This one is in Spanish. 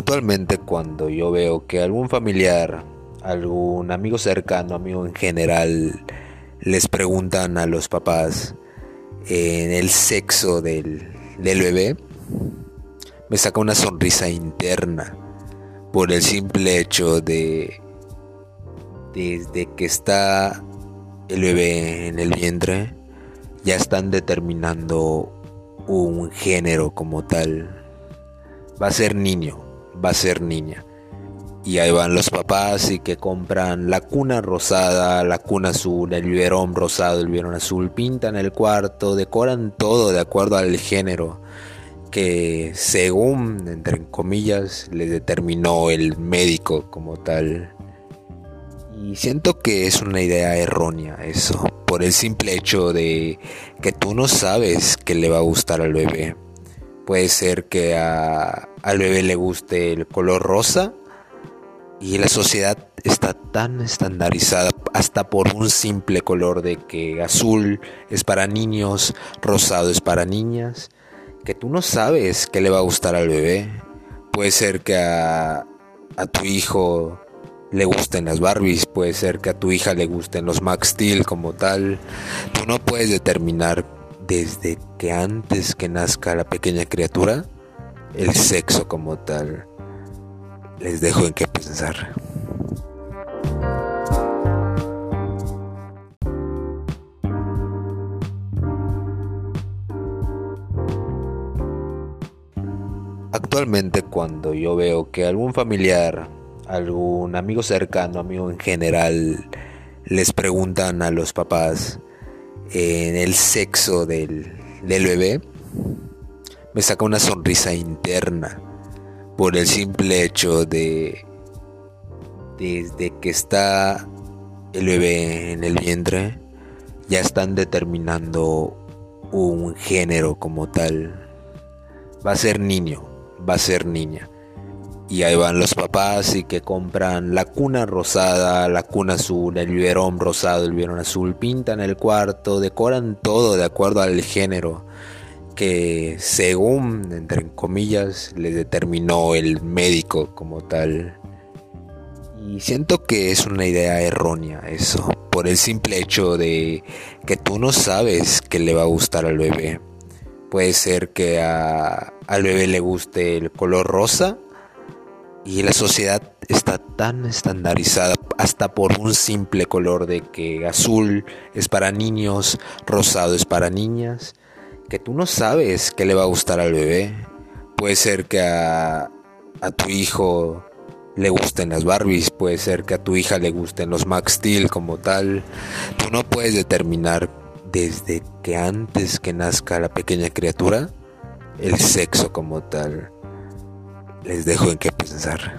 Actualmente cuando yo veo que algún familiar, algún amigo cercano, amigo en general, les preguntan a los papás en el sexo del, bebé, me saca una sonrisa interna por el simple hecho de desde que está el bebé en el vientre ya están determinando un género como tal. Va a ser niño, va a ser niña. Y ahí van los papás y que compran la cuna rosada, la cuna azul, el biberón rosado, el biberón azul, pintan el cuarto, decoran todo de acuerdo al género que según, entre comillas, le determinó el médico como tal. Y siento que es una idea errónea eso, por el simple hecho de que tú no sabes qué le va a gustar al bebé. Puede ser que al bebé le guste el color rosa y la sociedad está tan estandarizada hasta por un simple color de que azul es para niños, rosado es para niñas, que tú no sabes qué le va a gustar al bebé. Puede ser que a, a tu hijo le gusten las Barbies, puede ser que a tu hija le gusten los Max Steel como tal. Tú no puedes determinar desde que antes que nazca la pequeña criatura, el sexo como tal. Les dejo en qué pensar. Actualmente cuando yo veo que algún familiar, algún amigo cercano, amigo en general, les preguntan a los papás en el sexo del, bebé, me saca una sonrisa interna por el simple hecho de desde que está el bebé en el vientre ya están determinando un género como tal. Va a ser niño, va a ser niña. Y ahí van los papás y que compran la cuna rosada, la cuna azul, el biberón rosado, el biberón azul, pintan el cuarto, decoran todo de acuerdo al género que según, entre comillas, le determinó el médico como tal. Y siento que es una idea errónea eso, por el simple hecho de que tú no sabes qué le va a gustar al bebé. Puede ser que al bebé le guste el color rosa y la sociedad está tan estandarizada hasta por un simple color de que azul es para niños, rosado es para niñas, que tú no sabes qué le va a gustar al bebé. Puede ser que a, tu hijo le gusten las Barbies, puede ser que a tu hija le gusten los Max Steel como tal. Tú no puedes determinar desde que antes que nazca la pequeña criatura el sexo como tal les dejo en qué pensar.